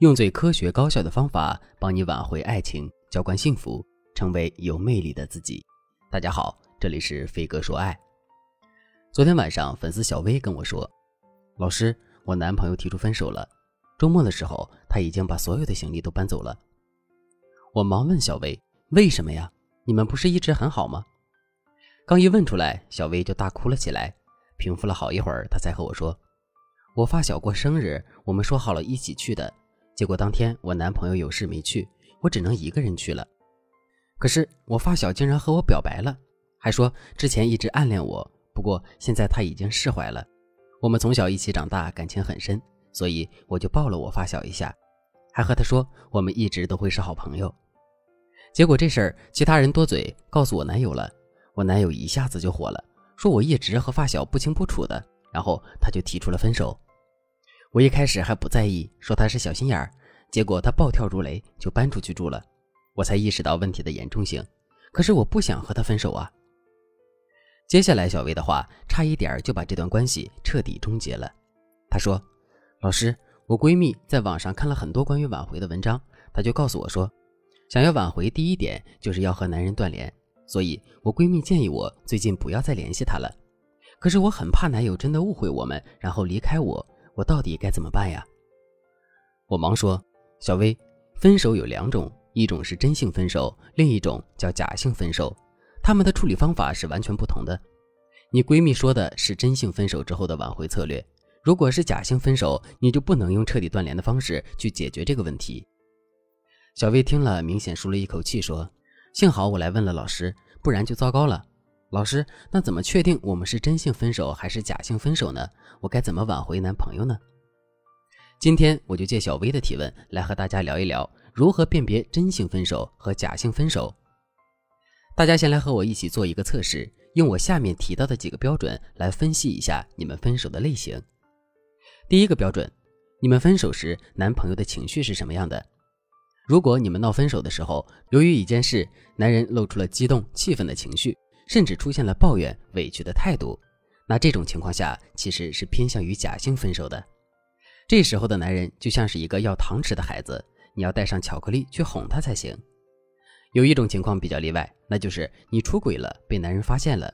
用最科学高效的方法帮你挽回爱情，浇灌幸福，成为有魅力的自己。大家好，这里是飞哥说爱。昨天晚上，粉丝小薇跟我说：“老师，我男朋友提出分手了。周末的时候，他已经把所有的行李都搬走了。”我忙问小薇：“为什么呀？你们不是一直很好吗？”刚一问出来，小薇就大哭了起来。平复了好一会儿，她才和我说：“我发小过生日，我们说好了一起去的。”结果当天我男朋友有事没去，我只能一个人去了。可是我发小竟然和我表白了，还说之前一直暗恋我，不过现在他已经释怀了。我们从小一起长大，感情很深，所以我就抱了我发小一下，还和他说我们一直都会是好朋友。结果这事儿其他人多嘴，告诉我男友了，我男友一下子就火了，说我一直和发小不清不楚的，然后他就提出了分手。我一开始还不在意，说他是小心眼儿，结果他暴跳如雷，就搬出去住了。我才意识到问题的严重性。可是我不想和他分手啊。接下来，小薇的话差一点就把这段关系彻底终结了。她说：“老师，我闺蜜在网上看了很多关于挽回的文章，她就告诉我说，想要挽回，第一点就是要和男人断联。所以，我闺蜜建议我最近不要再联系他了。可是我很怕男友真的误会我们，然后离开我。”我到底该怎么办呀？我忙说：“小薇，分手有两种，一种是真性分手，另一种叫假性分手。他们的处理方法是完全不同的。你闺蜜说的是真性分手之后的挽回策略，如果是假性分手，你就不能用彻底断联的方式去解决这个问题。”小薇听了，明显舒了一口气，说：“幸好我来问了老师，不然就糟糕了。”老师，那怎么确定我们是真性分手还是假性分手呢？我该怎么挽回男朋友呢？今天我就借小薇的提问来和大家聊一聊如何辨别真性分手和假性分手。大家先来和我一起做一个测试，用我下面提到的几个标准来分析一下你们分手的类型。第一个标准，你们分手时男朋友的情绪是什么样的？如果你们闹分手的时候，由于一件事，男人露出了激动、气愤的情绪。甚至出现了抱怨、委屈的态度，那这种情况下其实是偏向于假性分手的。这时候的男人就像是一个要糖吃的孩子，你要带上巧克力去哄他才行。有一种情况比较例外，那就是你出轨了，被男人发现了，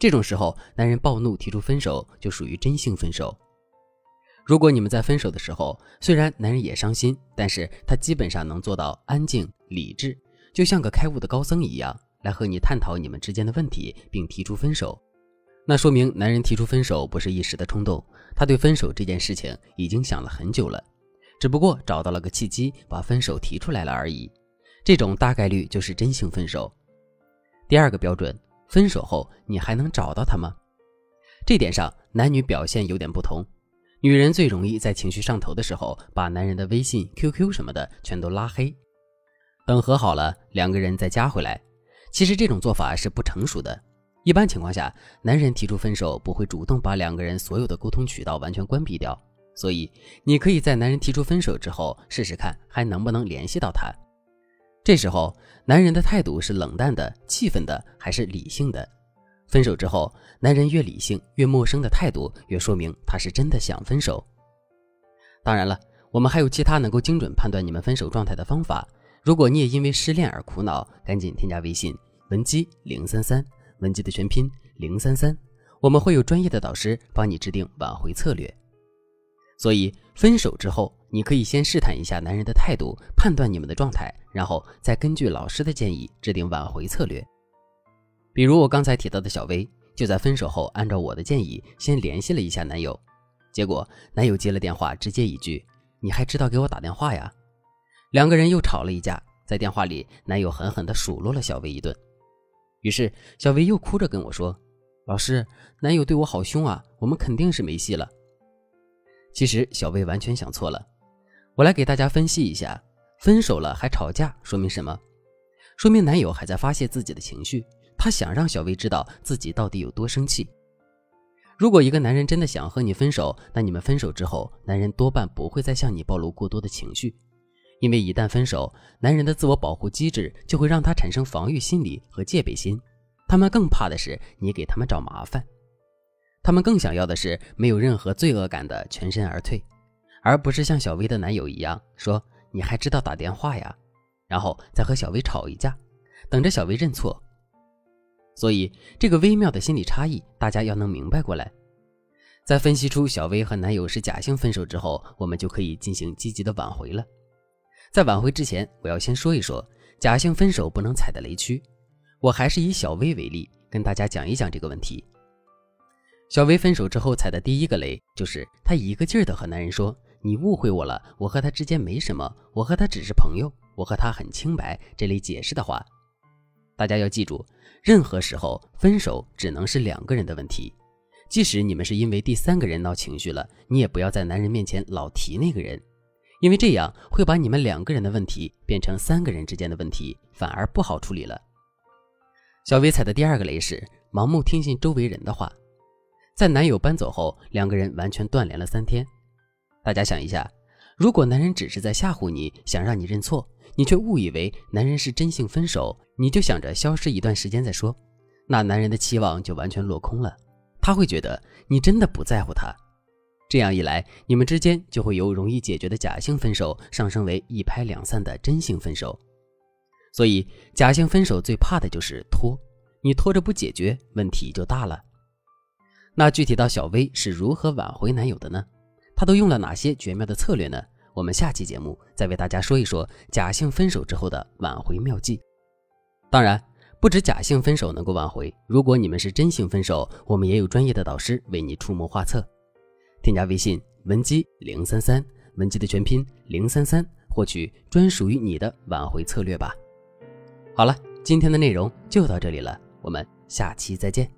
这种时候男人暴怒提出分手，就属于真性分手。如果你们在分手的时候，虽然男人也伤心，但是他基本上能做到安静理智，就像个开悟的高僧一样。来和你探讨你们之间的问题，并提出分手，那说明男人提出分手不是一时的冲动，他对分手这件事情已经想了很久了，只不过找到了个契机把分手提出来了而已。这种大概率就是真性分手。第二个标准，分手后你还能找到他吗？这点上男女表现有点不同，女人最容易在情绪上头的时候把男人的微信、QQ 什么的全都拉黑，等和好了，两个人再加回来。其实这种做法是不成熟的。一般情况下，男人提出分手不会主动把两个人所有的沟通渠道完全关闭掉，所以你可以在男人提出分手之后试试看还能不能联系到他。这时候，男人的态度是冷淡的、气愤的还是理性的？分手之后，男人越理性、越陌生的态度，越说明他是真的想分手。当然了，我们还有其他能够精准判断你们分手状态的方法。如果你也因为失恋而苦恼，赶紧添加微信文姬零三三，文姬的全拼零三三，我们会有专业的导师帮你制定挽回策略。所以分手之后，你可以先试探一下男人的态度，判断你们的状态，然后再根据老师的建议制定挽回策略。比如我刚才提到的小薇，就在分手后按照我的建议先联系了一下男友，结果男友接了电话，直接一句：“你还知道给我打电话呀？”两个人又吵了一架，在电话里，男友狠狠地数落了小薇一顿。于是小薇又哭着跟我说：“老师，男友对我好凶啊，我们肯定是没戏了。”其实小薇完全想错了。我来给大家分析一下：分手了还吵架，说明什么？说明男友还在发泄自己的情绪，他想让小薇知道自己到底有多生气。如果一个男人真的想和你分手，那你们分手之后，男人多半不会再向你暴露过多的情绪。因为一旦分手，男人的自我保护机制就会让他产生防御心理和戒备心，他们更怕的是你给他们找麻烦，他们更想要的是没有任何罪恶感的全身而退，而不是像小薇的男友一样说你还知道打电话呀，然后再和小薇吵一架，等着小薇认错。所以这个微妙的心理差异，大家要能明白过来。在分析出小薇和男友是假性分手之后，我们就可以进行积极的挽回了。在挽回之前，我要先说一说假性分手不能踩的雷区。我还是以小薇为例，跟大家讲一讲这个问题。小薇分手之后踩的第一个雷，就是她一个劲儿的和男人说：“你误会我了，我和他之间没什么，我和他只是朋友，我和他很清白。”这类解释的话，大家要记住，任何时候分手只能是两个人的问题。即使你们是因为第三个人闹情绪了，你也不要在男人面前老提那个人，因为这样会把你们两个人的问题变成三个人之间的问题，反而不好处理了。小薇踩的第二个雷是盲目听信周围人的话。在男友搬走后，两个人完全断联了三天。大家想一下，如果男人只是在吓唬你，想让你认错，你却误以为男人是真性分手，你就想着消失一段时间再说，那男人的期望就完全落空了。他会觉得你真的不在乎他。这样一来，你们之间就会由容易解决的假性分手上升为一拍两散的真性分手。所以，假性分手最怕的就是拖，你拖着不解决，问题就大了。那具体到小薇是如何挽回男友的呢？她都用了哪些绝妙的策略呢？我们下期节目再为大家说一说假性分手之后的挽回妙计。当然，不止假性分手能够挽回，如果你们是真性分手，我们也有专业的导师为你出谋划策。添加微信文姬零三三，文姬的全拼零三三，获取专属于你的挽回策略吧。好了，今天的内容就到这里了，我们下期再见。